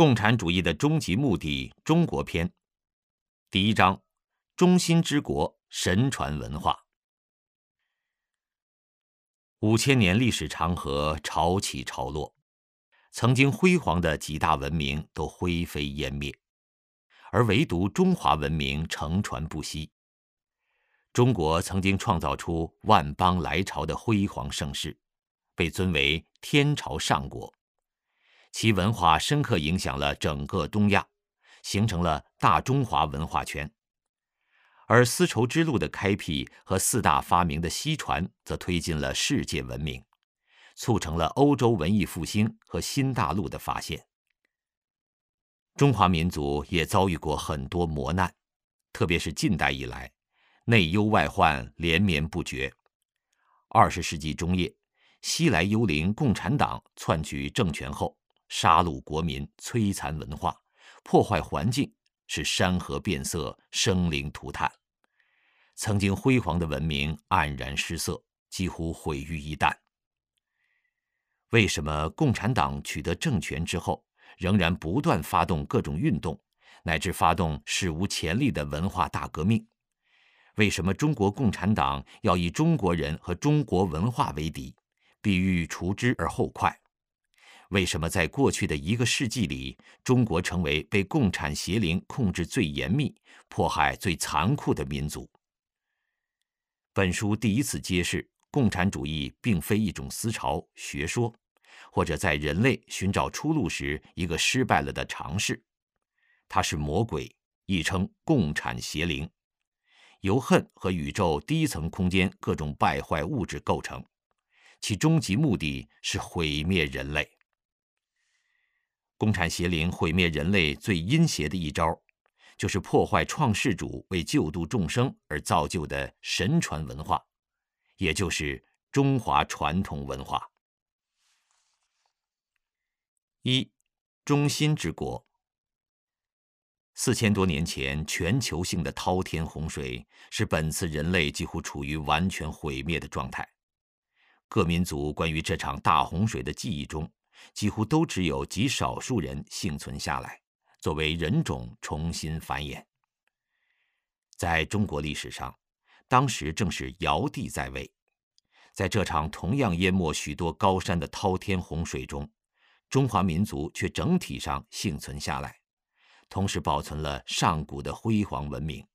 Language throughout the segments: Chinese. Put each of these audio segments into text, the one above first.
共产主义的终极目的——中国篇，第一章：中心之国神传文化。五千年历史长河潮起潮落，曾经辉煌的几大文明都灰飞烟灭，而唯独中华文明承传不息。中国曾经创造出万邦来朝的辉煌盛世，被尊为天朝上国。其文化深刻影响了整个东亚，形成了大中华文化圈。而丝绸之路的开辟和四大发明的西传，则推进了世界文明，促成了欧洲文艺复兴和新大陆的发现。中华民族也遭遇过很多磨难，特别是近代以来，内忧外患连绵不绝。二十世纪中叶，西来幽灵共产党篡取政权后。杀戮国民，摧残文化，破坏环境，使山河变色，生灵涂炭。曾经辉煌的文明黯然失色，几乎毁于一旦。为什么共产党取得政权之后，仍然不断发动各种运动，乃至发动史无前例的文化大革命？为什么中国共产党要以中国人和中国文化为敌，必欲除之而后快？为什么在过去的一个世纪里，中国成为被共产邪灵控制最严密、迫害最残酷的民族？本书第一次揭示，共产主义并非一种思潮、学说，或者在人类寻找出路时一个失败了的尝试。它是魔鬼，亦称共产邪灵，由恨和宇宙低层空间各种败坏物质构成，其终极目的是毁灭人类。共产邪灵毁灭人类最阴邪的一招，就是破坏创世主为救度众生而造就的神传文化，也就是中华传统文化。一，中心之国。四千多年前，全球性的滔天洪水使本次人类几乎处于完全毁灭的状态。各民族关于这场大洪水的记忆中。几乎都只有极少数人幸存下来，作为人种重新繁衍。在中国历史上，当时正是尧帝在位，在这场同样淹没许多高山的滔天洪水中，中华民族却整体上幸存下来，同时保存了上古的辉煌文明，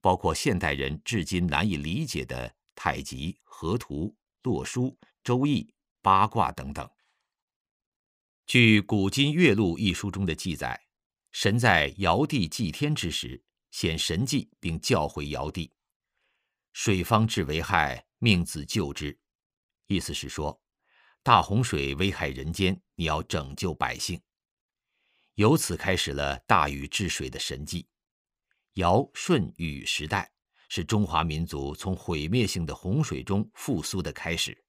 包括现代人至今难以理解的太极、河图、洛书、周易、八卦等等。据《古今月录》一书中的记载，神在尧帝祭天之时显神迹，并教诲尧帝：“水方至为害，命子救之。”意思是说，大洪水危害人间，你要拯救百姓。由此开始了大禹治水的神迹。尧舜禹时代是中华民族从毁灭性的洪水中复苏的开始。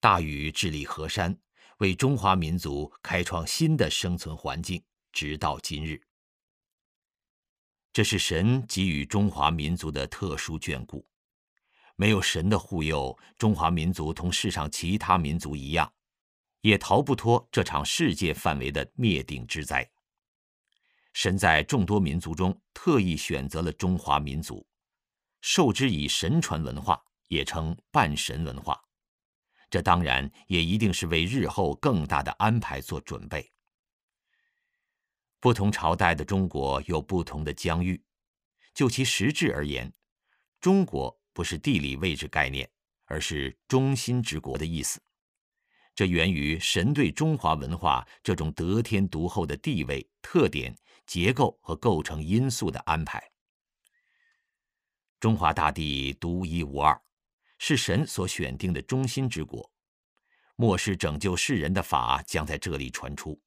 大禹治理河山。为中华民族开创新的生存环境，直到今日。这是神给予中华民族的特殊眷顾。没有神的护佑，中华民族同世上其他民族一样，也逃不脱这场世界范围的灭顶之灾。神在众多民族中特意选择了中华民族，授之以神传文化，也称半神文化。这当然也一定是为日后更大的安排做准备。不同朝代的中国有不同的疆域，就其实质而言，中国不是地理位置概念，而是中心之国的意思。这源于神对中华文化这种得天独厚的地位、特点、结构和构成因素的安排。中华大地独一无二。是神所选定的中心之国，末世拯救世人的法将在这里传出。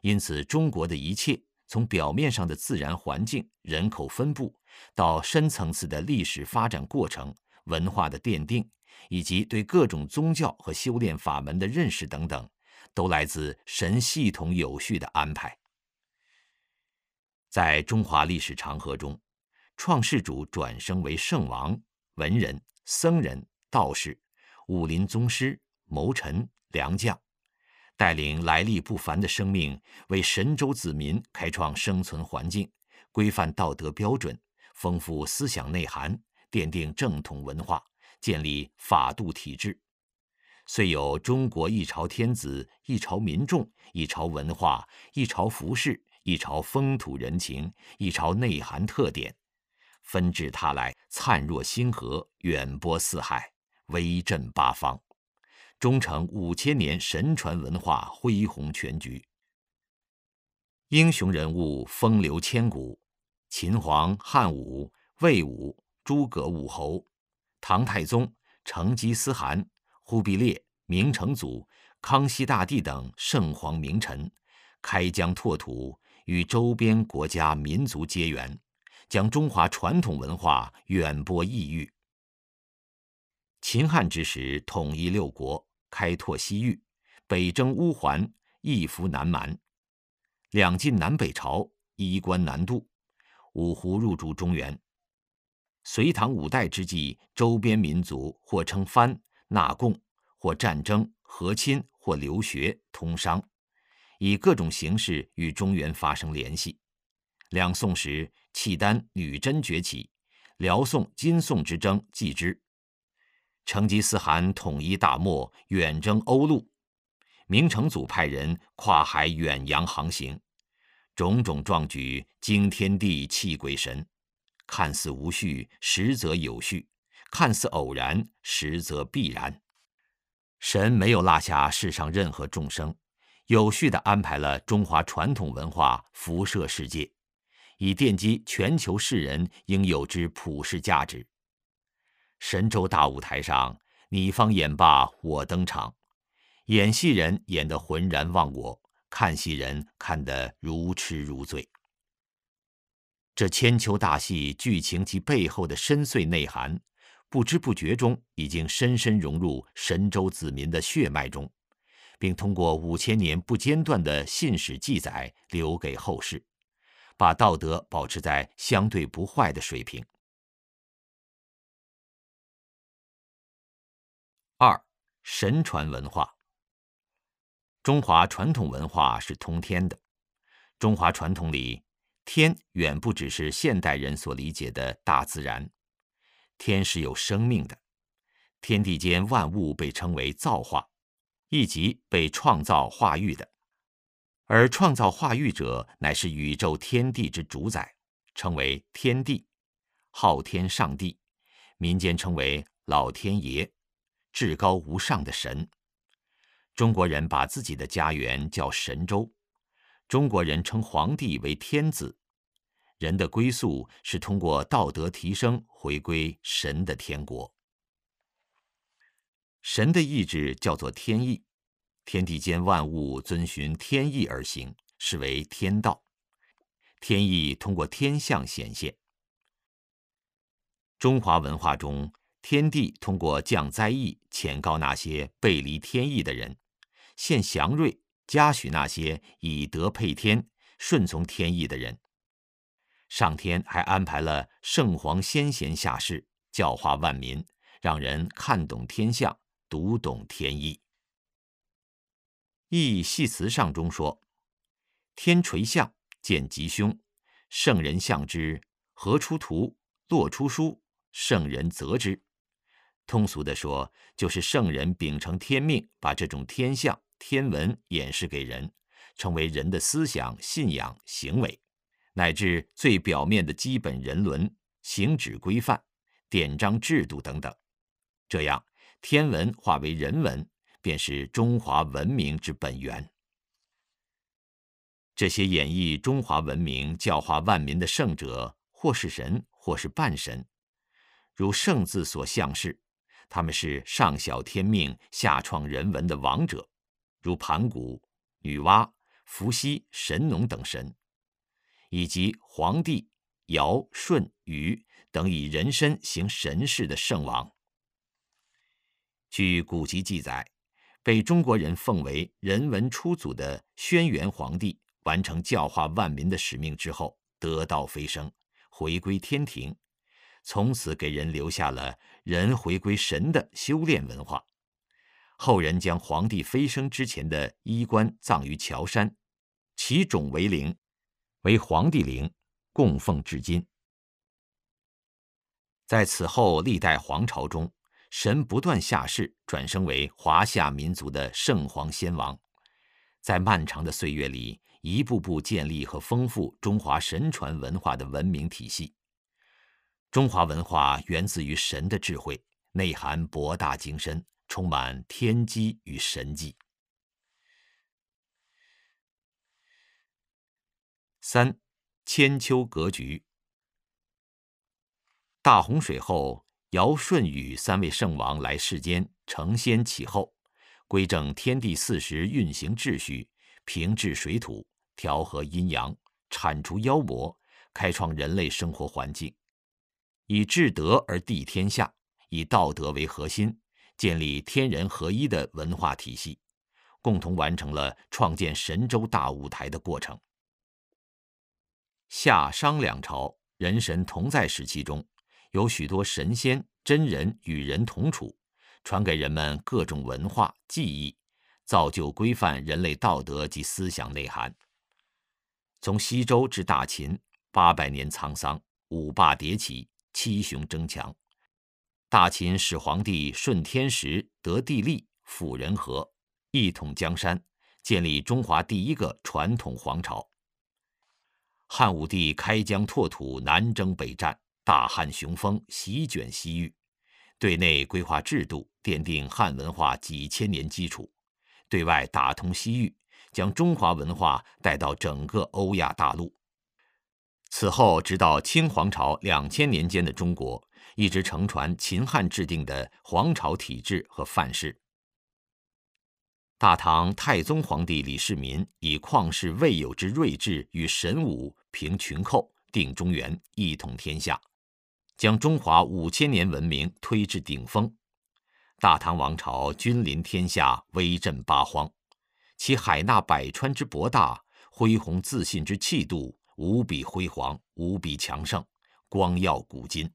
因此，中国的一切，从表面上的自然环境、人口分布，到深层次的历史发展过程、文化的奠定，以及对各种宗教和修炼法门的认识等等，都来自神系统有序的安排。在中华历史长河中，创世主转生为圣王、文人。僧人、道士、武林宗师、谋臣、良将，带领来历不凡的生命，为神州子民开创生存环境，规范道德标准，丰富思想内涵，奠定正统文化，建立法度体制。虽有中国一朝天子、一朝民众、一朝文化、一朝服饰、一朝风土人情、一朝内涵特点，纷至沓来，灿若星河，远播四海，威震八方，终成五千年神传文化恢宏全局。英雄人物风流千古，秦皇汉武、魏武、诸葛武侯、唐太宗、成吉思汗。忽必烈、明成祖、康熙大帝等圣皇名臣，开疆拓土，与周边国家民族结缘，将中华传统文化远播异域。秦汉之时，统一六国，开拓西域，北征乌桓，一服南蛮；两晋南北朝，衣冠南渡，五胡入主中原。隋唐五代之际，周边民族或称藩。纳贡，或战争、和亲，或留学、通商，以各种形式与中原发生联系。两宋时，契丹、女真崛起，辽宋、金宋之争继之。成吉思汗统一大漠，远征欧陆；明成祖派人跨海远洋航行，种种壮举惊天地、泣鬼神，看似无序，实则有序。看似偶然，实则必然。神没有落下世上任何众生，有序地安排了中华传统文化辐射世界，以奠基全球世人应有之普世价值。神州大舞台上，你方演罢我登场，演戏人演得浑然忘我，看戏人看得如痴如醉。这千秋大戏剧情及背后的深邃内涵。不知不觉中，已经深深融入神州子民的血脉中，并通过五千年不间断的信史记载留给后世，把道德保持在相对不坏的水平。二、神传文化。中华传统文化是通天的，中华传统里，天远不只是现代人所理解的大自然。天是有生命的，天地间万物被称为造化，亦即被创造化育的。而创造化育者乃是宇宙天地之主宰，称为天地，昊天上帝，民间称为老天爷，至高无上的神。中国人把自己的家园叫神州，中国人称皇帝为天子。人的归宿是通过道德提升回归神的天国。神的意志叫做天意，天地间万物遵循天意而行，是为天道。天意通过天象显现。中华文化中，天地通过降灾异，谴告那些背离天意的人，献祥瑞，嘉许那些以德配天、顺从天意的人。上天还安排了圣皇先贤下世，教化万民，让人看懂天象，读懂天意。《易系辞上》中说：“天垂象，见吉凶。圣人象之，何出图？落出书，圣人则之。”通俗的说，就是圣人秉承天命，把这种天象、天文演示给人，成为人的思想、信仰、行为。乃至最表面的基本人伦、行止规范、典章制度等等，这样天文化为人文，便是中华文明之本源。这些演绎中华文明、教化万民的圣者，或是神，或是半神，如“圣”字所象示，他们是上晓天命、下创人文的王者，如盘古、女娲、伏羲、神农等神。以及黄帝、尧、舜、禹等以人身行神事的圣王。据古籍记载，被中国人奉为人文初祖的轩辕皇帝，完成教化万民的使命之后，得道飞升，回归天庭，从此给人留下了人回归神的修炼文化。后人将皇帝飞升之前的衣冠葬于桥山，其冢为陵，为皇帝陵，供奉至今。在此后历代皇朝中，神不断下世，转生为华夏民族的圣皇先王，在漫长的岁月里，一步步建立和丰富中华神传文化的文明体系。中华文化源自于神的智慧，内涵博大精深，充满天机与神迹。三，千秋格局。大洪水后，尧舜禹三位圣王来世间承先启后，规正天地四时运行秩序，平治水土，调和阴阳，铲除妖魔，开创人类生活环境。以至德而地天下，以道德为核心，建立天人合一的文化体系，共同完成了创建神州大舞台的过程。夏商两朝人神同在时期中，有许多神仙真人与人同处，传给人们各种文化技艺，造就规范人类道德及思想内涵。从西周至大秦，八百年沧桑，五霸迭起。七雄争强，大秦始皇帝顺天时得地利辅人和，一统江山，建立中华第一个传统皇朝。汉武帝开疆拓土，南征北战，大汉雄风席卷西域，对内规划制度，奠定汉文化几千年基础；对外打通西域，将中华文化带到整个欧亚大陆。此后，直到清皇朝两千年间的中国，一直承传秦汉制定的皇朝体制和范式。大唐太宗皇帝李世民以旷世未有之睿智与神武，平群寇，定中原，一统天下，将中华五千年文明推至顶峰。大唐王朝君临天下，威震八荒，其海纳百川之博大，恢宏自信之气度。无比辉煌，无比强盛，光耀古今。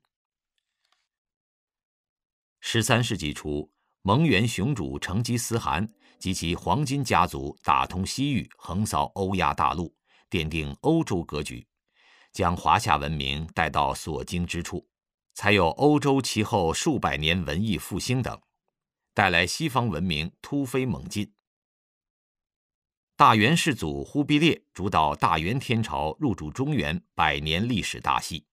十三世纪初，蒙元雄主成吉思汗及其黄金家族打通西域，横扫欧亚大陆，奠定欧洲格局，将华夏文明带到所经之处，才有欧洲其后数百年文艺复兴等，带来西方文明突飞猛进。大元世祖忽必烈主导大元天朝入主中原百年历史大戏，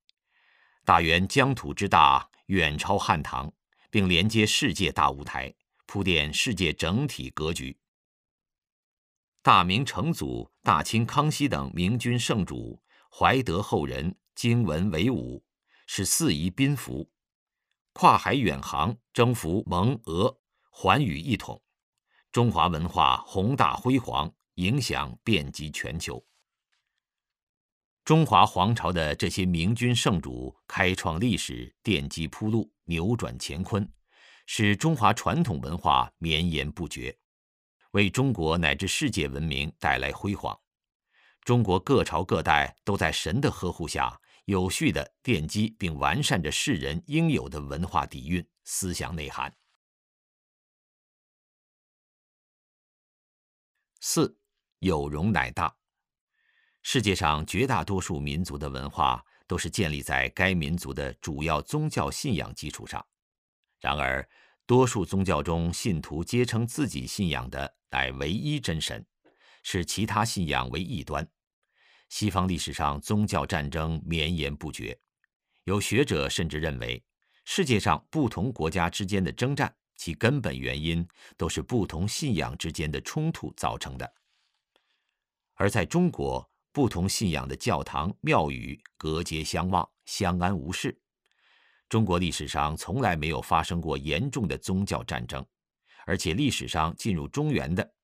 大元疆土之大远超汉唐，并连接世界大舞台，铺垫世界整体格局。大明成祖大清康熙等明君圣主怀德后人经文为武，是四夷宾服，跨海远航征服蒙俄，寰宇一统，中华文化宏大辉煌。影响遍及全球。中华皇朝的这些明君圣主开创历史，奠基铺路，扭转乾坤，使中华传统文化绵延不绝，为中国乃至世界文明带来辉煌。中国各朝各代都在神的呵护下，有序地奠基并完善着世人应有的文化底蕴、思想内涵。四。有容乃大。世界上绝大多数民族的文化都是建立在该民族的主要宗教信仰基础上。然而，多数宗教中信徒皆称自己信仰的乃唯一真神，视其他信仰为异端。西方历史上宗教战争绵延不绝，有学者甚至认为，世界上不同国家之间的征战，其根本原因都是不同信仰之间的冲突造成的。而在中国，不同信仰的教堂、庙宇隔街相望，相安无事。中国历史上从来没有发生过严重的宗教战争，而且历史上进入中原的，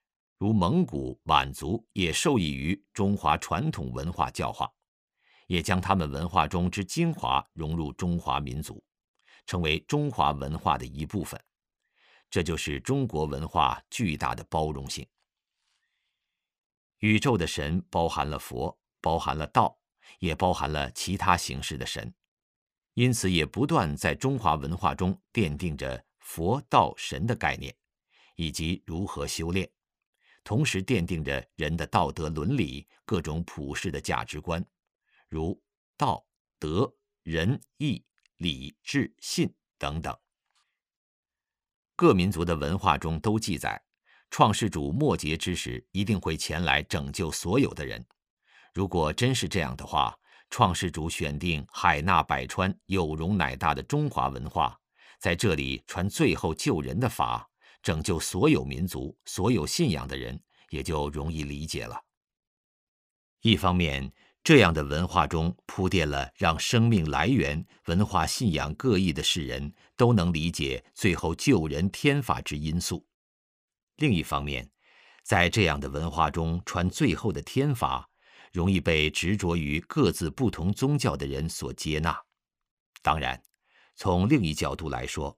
如蒙古、满族，也受益于中华传统文化教化，也将他们文化中之精华融入中华民族，成为中华文化的一部分。这就是中国文化巨大的包容性。宇宙的神包含了佛，包含了道，也包含了其他形式的神，因此也不断在中华文化中奠定着佛道神的概念，以及如何修炼，同时奠定着人的道德伦理、各种普世的价值观，如道、德、仁、义、礼、智、信等等。各民族的文化中都记载，创世主末节之时一定会前来拯救所有的人。如果真是这样的话，创世主选定海纳百川、有容乃大的中华文化，在这里传最后救人的法，拯救所有民族、所有信仰的人，也就容易理解了。一方面，这样的文化中铺垫了让生命来源、文化信仰各异的世人都能理解最后救人天法之因素；另一方面，在这样的文化中传最后的天法。容易被执着于各自不同宗教的人所接纳。当然，从另一角度来说，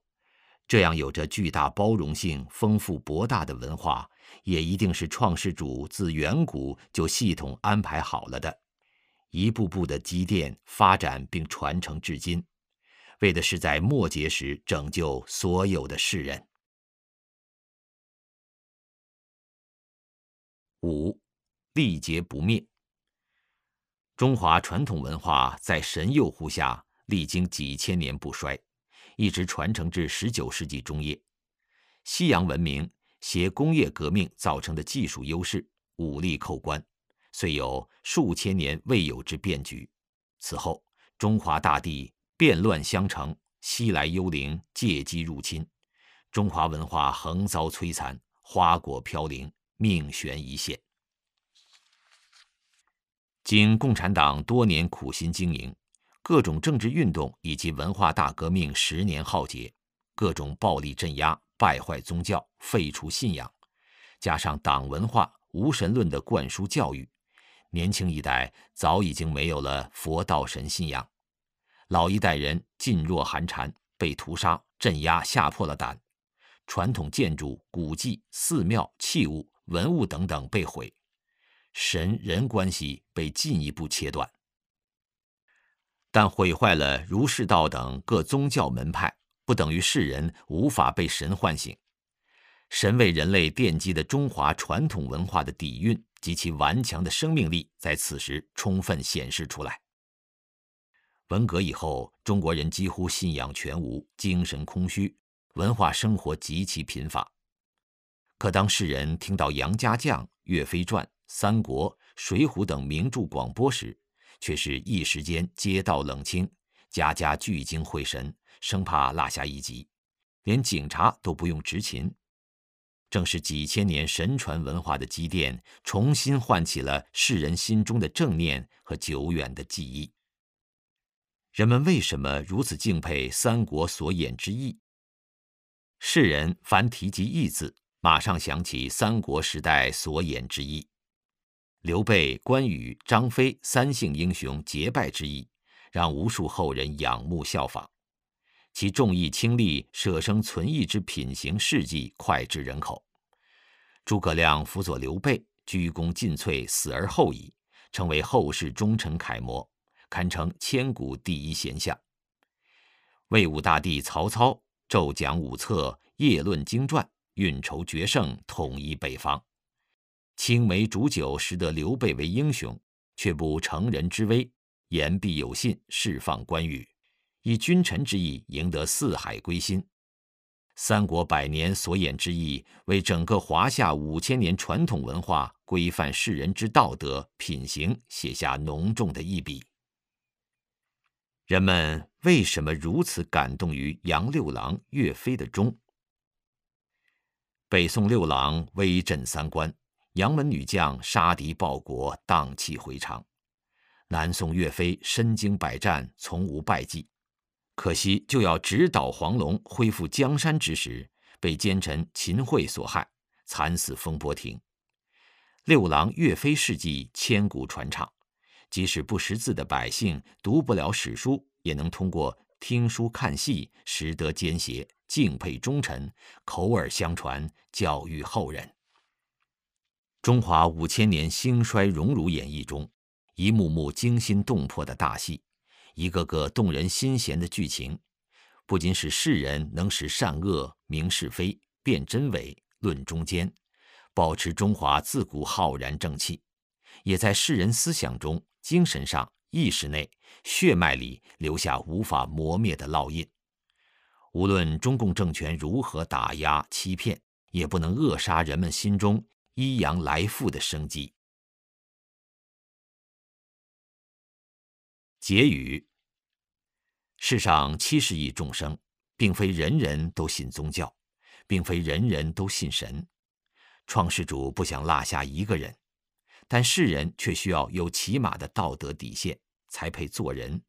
这样有着巨大包容性、丰富博大的文化，也一定是创世主自远古就系统安排好了的，一步步的积淀、发展并传承至今，为的是在末节时拯救所有的世人。五，历劫不灭。中华传统文化在神佑护下，历经几千年不衰，一直传承至十九世纪中叶。西洋文明携工业革命造成的技术优势，武力扣关，遂有数千年未有之变局。此后，中华大地变乱相承，西来幽灵借机入侵，中华文化横遭摧残，花果飘零，命悬一线。经共产党多年苦心经营，各种政治运动以及文化大革命十年浩劫，各种暴力镇压、败坏宗教、废除信仰，加上党文化无神论的灌输教育，年轻一代早已经没有了佛道神信仰，老一代人噤若寒蝉，被屠杀、镇压吓破了胆，传统建筑、古迹、寺庙、器物、文物等等被毁。神人关系被进一步切断，但毁坏了儒释道等各宗教门派，不等于世人无法被神唤醒。神为人类奠基的中华传统文化的底蕴及其顽强的生命力，在此时充分显示出来。文革以后，中国人几乎信仰全无，精神空虚，文化生活极其贫乏。可当世人听到杨家将《岳飞传》，三国、水浒等名著广播时，却是一时间街道冷清，家家聚精会神，生怕落下一级，连警察都不用执勤。正是几千年神传文化的积淀，重新唤起了世人心中的正念和久远的记忆。人们为什么如此敬佩三国所演之义？世人凡提及义字，马上想起三国时代所演之义。刘备、关羽、张飞三姓英雄结拜之意，让无数后人仰慕效仿。其重义轻利、舍生存义之品行事迹脍炙人口。诸葛亮辅佐刘备，鞠躬尽瘁，死而后已，成为后世忠臣楷模，堪称千古第一贤相。魏武大帝曹操骤讲五策，夜论经传，运筹决胜，统一北方。青梅煮酒，识得刘备为英雄，却不成人之危，言必有信，释放关羽，以君臣之义赢得四海归心。三国百年所演之意，为整个华夏五千年传统文化规范世人之道德品行写下浓重的一笔。人们为什么如此感动于杨六郎、岳飞的忠？北宋六郎威震三关。杨门女将杀敌报国，荡气回肠；南宋岳飞身经百战，从无败绩。可惜就要直捣黄龙，恢复江山之时，被奸臣秦桧所害，惨死风波亭。六郎岳飞事迹千古传唱，即使不识字的百姓读不了史书，也能通过听书看戏，识得奸邪，敬佩忠臣，口耳相传，教育后人。中华五千年兴衰荣辱演绎中，一幕幕惊心动魄的大戏，一个个动人心弦的剧情，不仅使世人能识善恶、明是非、辨真伪、论中间，保持中华自古浩然正气，也在世人思想中、精神上、意识内、血脉里留下无法磨灭的烙印。无论中共政权如何打压欺骗，也不能扼杀人们心中依阳来复的生机。结语：世上七十亿众生，并非人人都信宗教，并非人人都信神。创世主不想落下一个人，但世人却需要有起码的道德底线，才配做人。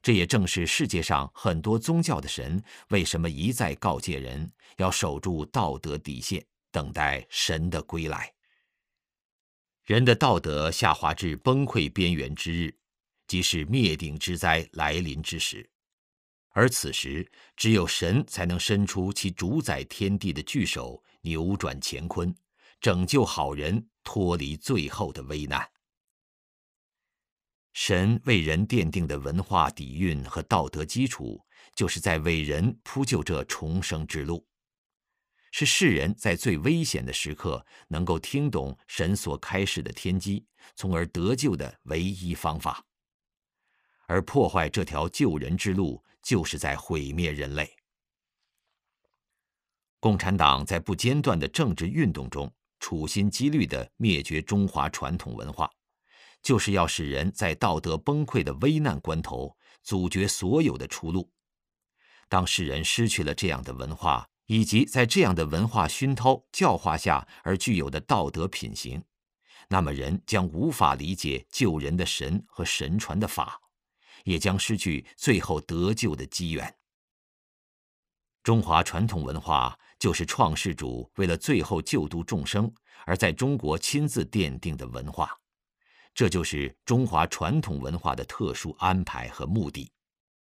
这也正是世界上很多宗教的神为什么一再告诫人要守住道德底线，等待神的归来。人的道德下滑至崩溃边缘之日，即是灭顶之灾来临之时，而此时只有神才能伸出其主宰天地的巨手，扭转乾坤，拯救好人脱离最后的危难。神为人奠定的文化底蕴和道德基础，就是在为人铺就这重生之路，是世人在最危险的时刻能够听懂神所开示的天机，从而得救的唯一方法。而破坏这条救人之路，就是在毁灭人类。共产党在不间断的政治运动中，处心积虑地灭绝中华传统文化。就是要使人在道德崩溃的危难关头阻绝所有的出路。当世人失去了这样的文化，以及在这样的文化熏陶教化下而具有的道德品行，那么人将无法理解救人的神和神传的法，也将失去最后得救的机缘。中华传统文化就是创世主为了最后救度众生而在中国亲自奠定的文化。这就是中华传统文化的特殊安排和目的。